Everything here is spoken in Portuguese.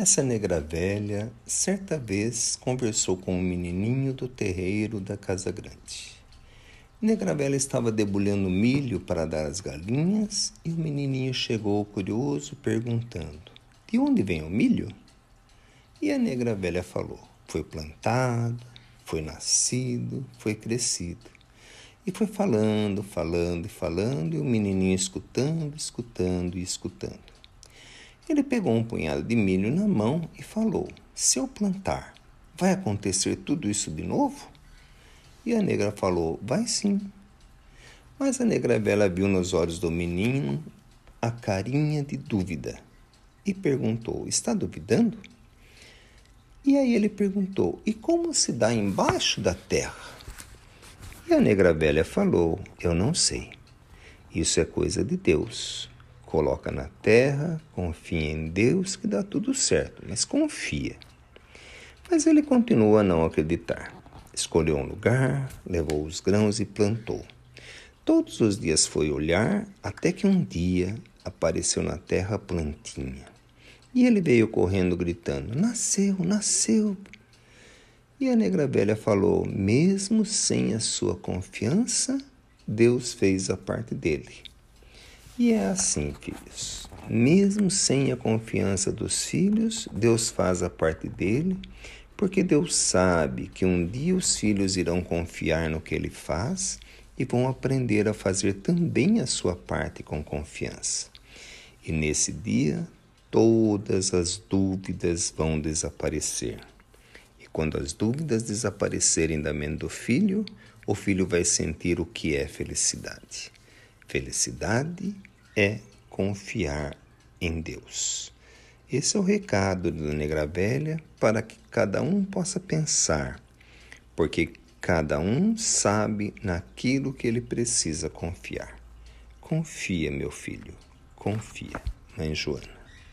Essa negra velha, certa vez, conversou com um menininho do terreiro da casa grande. Negra velha estava debulhando milho para dar às galinhas e o menininho chegou curioso, perguntando: De onde vem o milho? E a negra velha falou: Foi plantado, foi nascido, foi crescido. E foi falando, falando e falando, e o menininho escutando, escutando e escutando. Ele pegou um punhado de milho na mão e falou: Se eu plantar, vai acontecer tudo isso de novo? E a negra falou: Vai sim. Mas a negra velha viu nos olhos do menino a carinha de dúvida e perguntou: Está duvidando? E aí ele perguntou: E como se dá embaixo da terra? E a negra velha falou: Eu não sei. Isso é coisa de Deus. Coloca na terra, confia em Deus que dá tudo certo, mas confia. Mas ele continua a não acreditar. Escolheu um lugar, levou os grãos e plantou. Todos os dias foi olhar, até que um dia apareceu na terra a plantinha. E ele veio correndo gritando: Nasceu, nasceu! E a negra velha falou: Mesmo sem a sua confiança, Deus fez a parte dele. E é assim, filhos. Mesmo sem a confiança dos filhos, Deus faz a parte dele, porque Deus sabe que um dia os filhos irão confiar no que ele faz e vão aprender a fazer também a sua parte com confiança. E nesse dia, todas as dúvidas vão desaparecer. E quando as dúvidas desaparecerem da mente do filho, o filho vai sentir o que é felicidade. Felicidade é confiar em Deus. Esse é o recado da Negra Velha para que cada um possa pensar, porque cada um sabe naquilo que ele precisa confiar. Confia, meu filho, confia. Mãe Joana.